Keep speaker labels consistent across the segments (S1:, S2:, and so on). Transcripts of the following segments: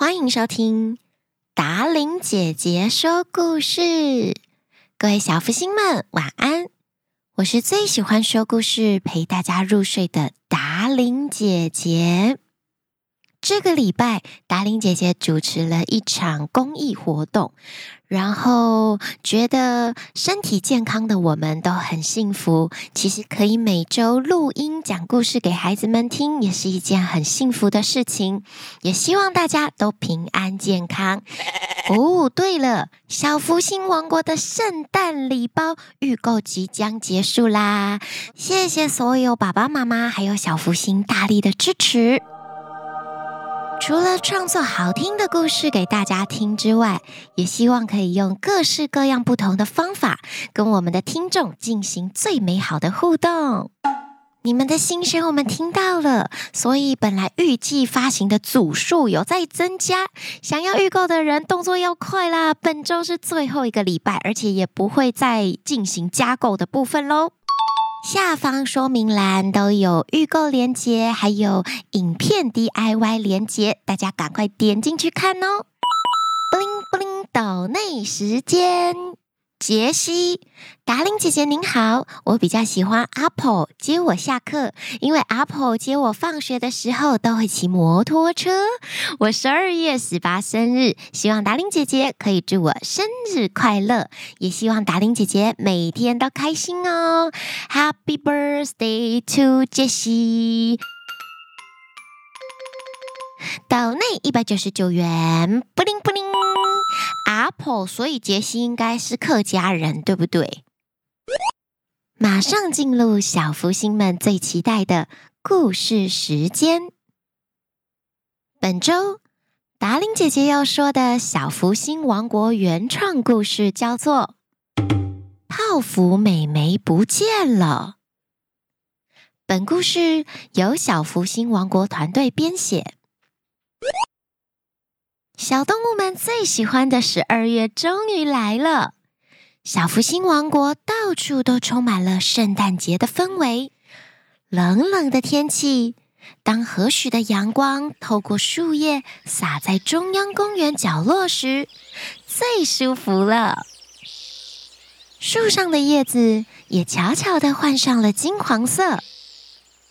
S1: 欢迎收听达琳姐姐说故事。各位小福星们，晚安！我是最喜欢说故事、陪大家入睡的达琳姐姐。这个礼拜，达玲姐姐主持了一场公益活动，然后觉得身体健康的我们都很幸福。其实可以每周录音讲故事给孩子们听，也是一件很幸福的事情。也希望大家都平安健康。哦，对了，小福星王国的圣诞礼包预购即将结束啦！谢谢所有爸爸妈妈还有小福星大力的支持。除了创作好听的故事给大家听之外，也希望可以用各式各样不同的方法，跟我们的听众进行最美好的互动。你们的心声我们听到了，所以本来预计发行的组数有在增加，想要预购的人动作要快啦！本周是最后一个礼拜，而且也不会再进行加购的部分喽。下方说明栏都有预购链接，还有影片 DIY 链接，大家赶快点进去看哦！布灵布灵，抖内时间。杰西，达令姐姐您好，我比较喜欢 Apple 接我下课，因为 Apple 接我放学的时候都会骑摩托车。我十二月十八生日，希望达令姐姐可以祝我生日快乐，也希望达令姐姐每天都开心哦。Happy birthday to 杰西！岛内一百九十九元，布灵布灵。Apple，所以杰西应该是客家人，对不对？马上进入小福星们最期待的故事时间。本周达伶姐姐要说的小福星王国原创故事叫做《泡芙美眉不见了》。本故事由小福星王国团队编写。小动物们最喜欢的十二月终于来了，小福星王国到处都充满了圣诞节的氛围。冷冷的天气，当和煦的阳光透过树叶洒在中央公园角落时，最舒服了。树上的叶子也悄悄地换上了金黄色。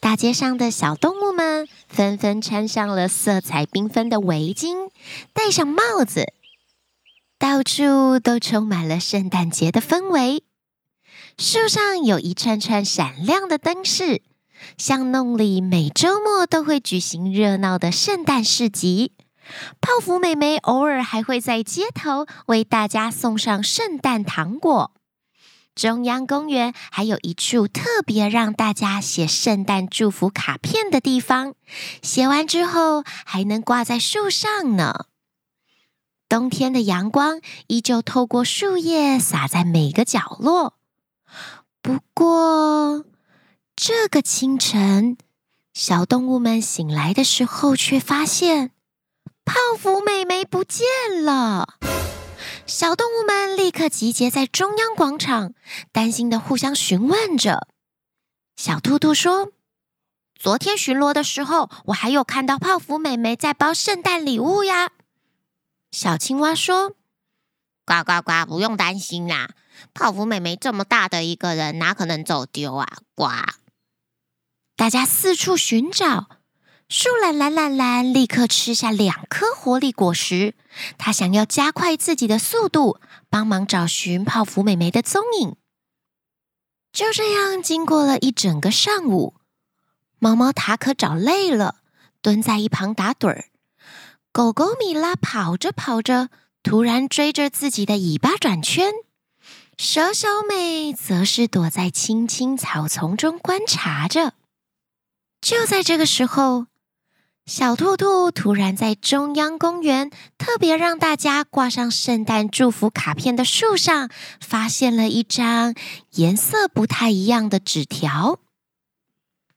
S1: 大街上的小动物们纷纷穿上了色彩缤纷的围巾，戴上帽子，到处都充满了圣诞节的氛围。树上有一串串闪亮的灯饰，巷弄里每周末都会举行热闹的圣诞市集。泡芙美眉偶尔还会在街头为大家送上圣诞糖果。中央公园还有一处特别让大家写圣诞祝福卡片的地方，写完之后还能挂在树上呢。冬天的阳光依旧透过树叶洒在每个角落。不过，这个清晨，小动物们醒来的时候，却发现泡芙美眉不见了。小动物们立刻集结在中央广场，担心的互相询问着。小兔兔说：“昨天巡逻的时候，我还有看到泡芙美眉在包圣诞礼物呀。”小青蛙说：“呱呱呱，不用担心啦，泡芙美眉这么大的一个人，哪可能走丢啊？”呱！大家四处寻找。树懒懒懒懒立刻吃下两颗活力果实，他想要加快自己的速度，帮忙找寻泡芙美眉的踪影。就这样，经过了一整个上午，猫猫塔可找累了，蹲在一旁打盹儿。狗狗米拉跑着跑着，突然追着自己的尾巴转圈。蛇小美则是躲在青青草丛中观察着。就在这个时候，小兔兔突然在中央公园特别让大家挂上圣诞祝福卡片的树上，发现了一张颜色不太一样的纸条，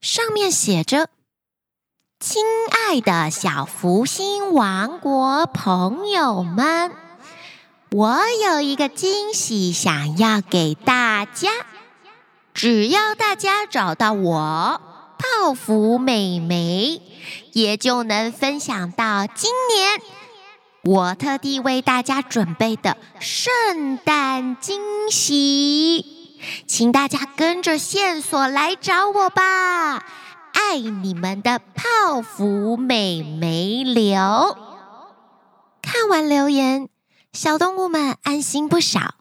S1: 上面写着：“亲爱的小福星王国朋友们，我有一个惊喜想要给大家，只要大家找到我。”泡芙美眉，也就能分享到今年我特地为大家准备的圣诞惊喜，请大家跟着线索来找我吧！爱你们的泡芙美眉流。看完留言，小动物们安心不少。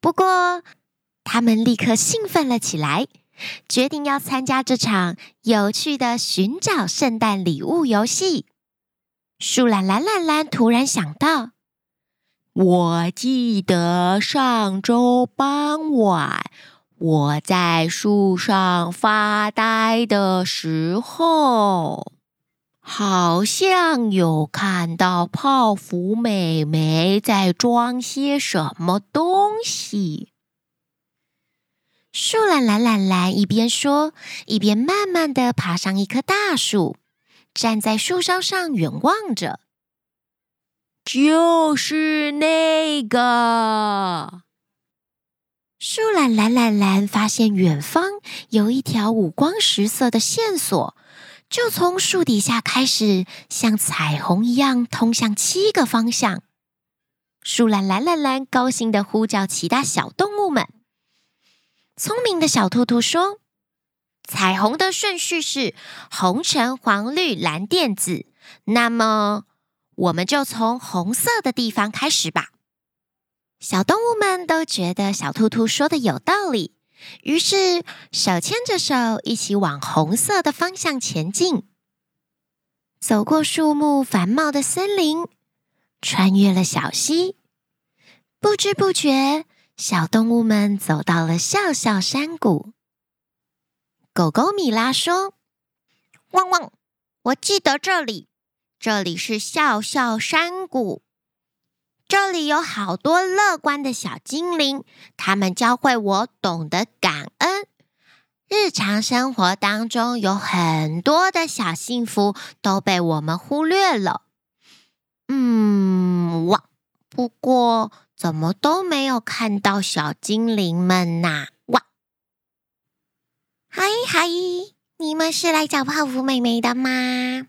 S1: 不过，他们立刻兴奋了起来，决定要参加这场有趣的寻找圣诞礼物游戏。树懒懒懒懒突然想到，我记得上周傍晚我在树上发呆的时候，好像有看到泡芙美眉在装些什么东西。树懒懒懒懒一边说，一边慢慢的爬上一棵大树。站在树梢上远望着，就是那个树懒懒懒懒发现远方有一条五光十色的线索，就从树底下开始，像彩虹一样通向七个方向。树懒懒懒懒高兴的呼叫其他小动物们。聪明的小兔兔说。彩虹的顺序是红、橙、黄、绿、蓝、靛、紫。那么，我们就从红色的地方开始吧。小动物们都觉得小兔兔说的有道理，于是手牵着手，一起往红色的方向前进。走过树木繁茂的森林，穿越了小溪，不知不觉，小动物们走到了笑笑山谷。狗狗米拉说：“汪汪，我记得这里，这里是笑笑山谷，这里有好多乐观的小精灵，他们教会我懂得感恩。日常生活当中有很多的小幸福都被我们忽略了。嗯，哇，不过怎么都没有看到小精灵们呐？”哇嗨嗨，你们是来找泡芙妹妹的吗？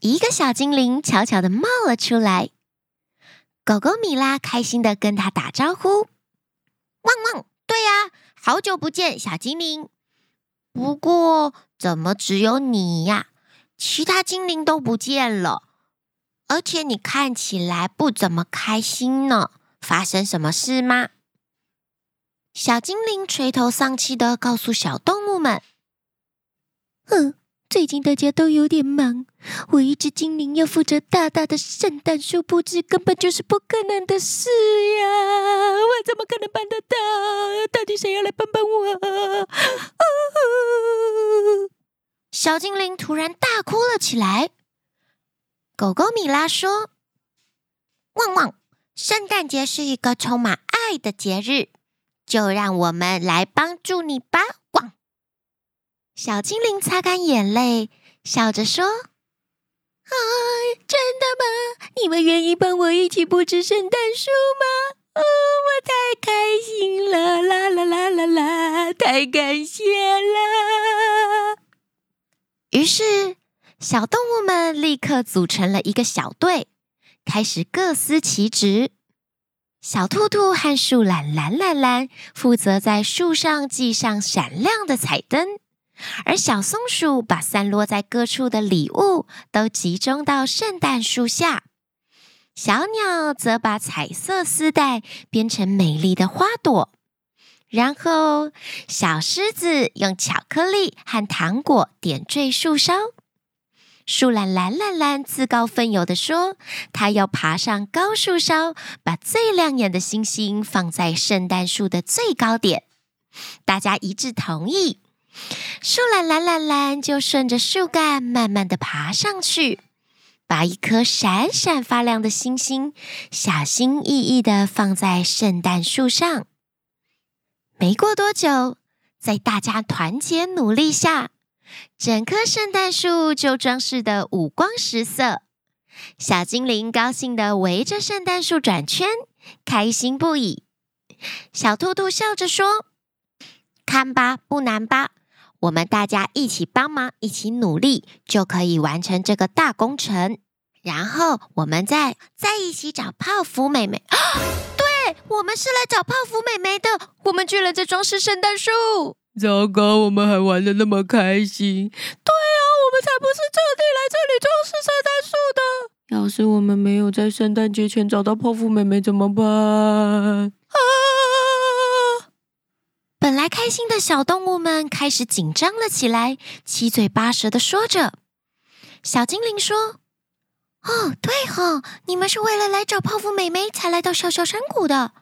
S1: 一个小精灵悄悄地冒了出来。狗狗米拉开心的跟他打招呼：“汪汪，对呀，好久不见，小精灵。不过，怎么只有你呀？其他精灵都不见了，而且你看起来不怎么开心呢。发生什么事吗？”小精灵垂头丧气的告诉小动物们：“哼，最近大家都有点忙，我一只精灵要负责大大的圣诞树布置，根本就是不可能的事呀！我怎么可能办得到？到底谁要来帮帮我？”啊，小精灵突然大哭了起来。狗狗米拉说：“旺旺，圣诞节是一个充满爱的节日。”就让我们来帮助你吧！旺，小精灵擦干眼泪，笑着说：“啊，真的吗？你们愿意帮我一起布置圣诞树吗？哦，我太开心了！啦啦啦啦啦，太感谢了！”于是，小动物们立刻组成了一个小队，开始各司其职。小兔兔和树懒懒懒懒负责在树上系上闪亮的彩灯，而小松鼠把散落在各处的礼物都集中到圣诞树下。小鸟则把彩色丝带编成美丽的花朵，然后小狮子用巧克力和糖果点缀树梢。树懒懒懒懒自告奋勇地说：“他要爬上高树梢，把最亮眼的星星放在圣诞树的最高点。”大家一致同意。树懒懒懒懒就顺着树干慢慢地爬上去，把一颗闪闪发亮的星星小心翼翼地放在圣诞树上。没过多久，在大家团结努力下，整棵圣诞树就装饰得五光十色，小精灵高兴地围着圣诞树转圈，开心不已。小兔兔笑着说：“看吧，不难吧？我们大家一起帮忙，一起努力，就可以完成这个大工程。”然后我们再在一起找泡芙妹妹。啊，对，我们是来找泡芙妹妹的。我们居然在装饰圣诞树。
S2: 糟糕，我们还玩得那么开心。对啊，我们才不是特地来这里装饰圣诞树的。要是我们没有在圣诞节前找到泡芙妹妹怎么办？啊！
S1: 本来开心的小动物们开始紧张了起来，七嘴八舌的说着。小精灵说：“哦，对哈，你们是为了来找泡芙妹妹才来到小小山谷的。”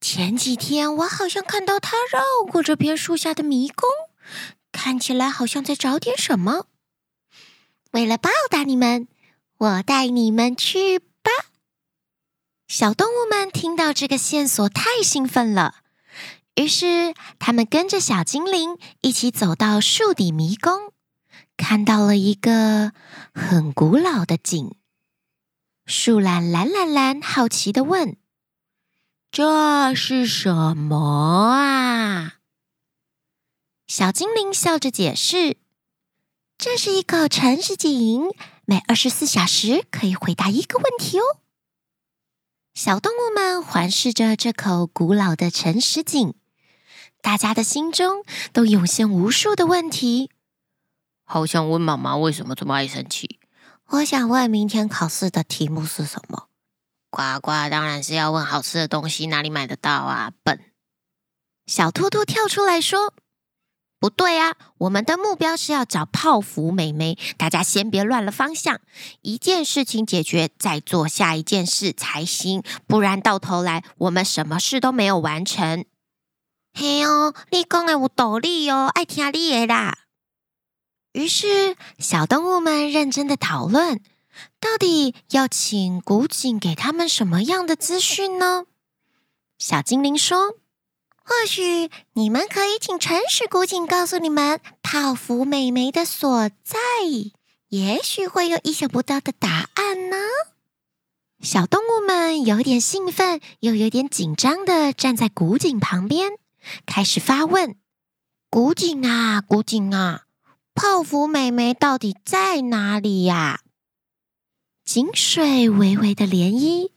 S1: 前几天我好像看到他绕过这片树下的迷宫，看起来好像在找点什么。为了报答你们，我带你们去吧。小动物们听到这个线索太兴奋了，于是他们跟着小精灵一起走到树底迷宫，看到了一个很古老的井。树懒蓝蓝蓝好奇地问。这是什么啊？小精灵笑着解释：“这是一口诚实井，每二十四小时可以回答一个问题哦。”小动物们环视着这口古老的诚实井，大家的心中都涌现无数的问题。
S2: 好想问妈妈为什么这么爱生气？
S1: 我想问明天考试的题目是什么？
S2: 呱呱，当然是要问好吃的东西哪里买得到啊！笨。
S1: 小兔兔跳出来说：“不对啊，我们的目标是要找泡芙妹妹，大家先别乱了方向。一件事情解决，再做下一件事才行，不然到头来我们什么事都没有完成。”嘿哦，你讲的有道理哦，爱听你的啦。于是，小动物们认真的讨论。到底要请古井给他们什么样的资讯呢？小精灵说：“或许你们可以请诚实古井告诉你们泡芙美眉的所在，也许会有意想不到的答案呢。”小动物们有点兴奋，又有点紧张的站在古井旁边，开始发问：“古井啊，古井啊，泡芙美眉到底在哪里呀？”井水微微的涟漪，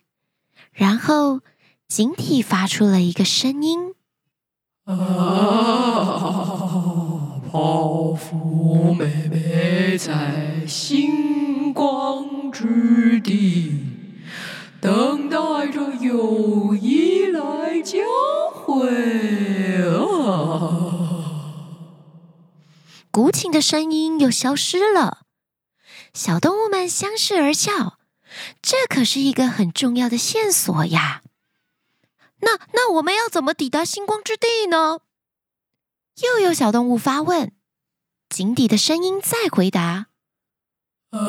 S1: 然后井体发出了一个声音：“
S2: 啊，泡芙妹妹在星光之地，等待着友谊来交汇。”啊，
S1: 古琴的声音又消失了。小动物们相视而笑，这可是一个很重要的线索呀。那那我们要怎么抵达星光之地呢？又有小动物发问。井底的声音再回答：“
S2: 啊，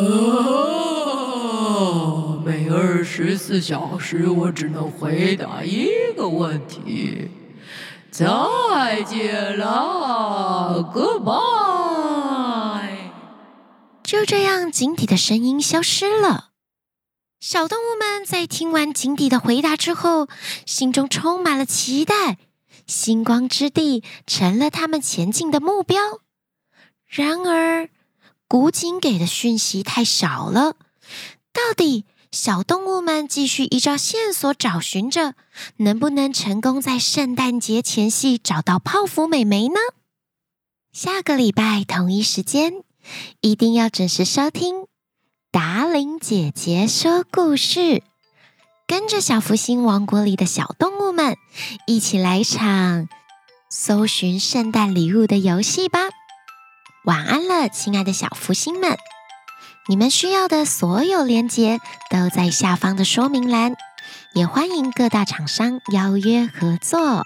S2: 每二十四小时我只能回答一个问题。再见了，Goodbye。”
S1: 就这样，井底的声音消失了。小动物们在听完井底的回答之后，心中充满了期待。星光之地成了他们前进的目标。然而，古井给的讯息太少了。到底小动物们继续依照线索找寻着，能不能成功在圣诞节前夕找到泡芙美眉呢？下个礼拜同一时间。一定要准时收听达伶姐姐说故事，跟着小福星王国里的小动物们一起来场搜寻圣诞礼物的游戏吧！晚安了，亲爱的小福星们，你们需要的所有链接都在下方的说明栏，也欢迎各大厂商邀约合作。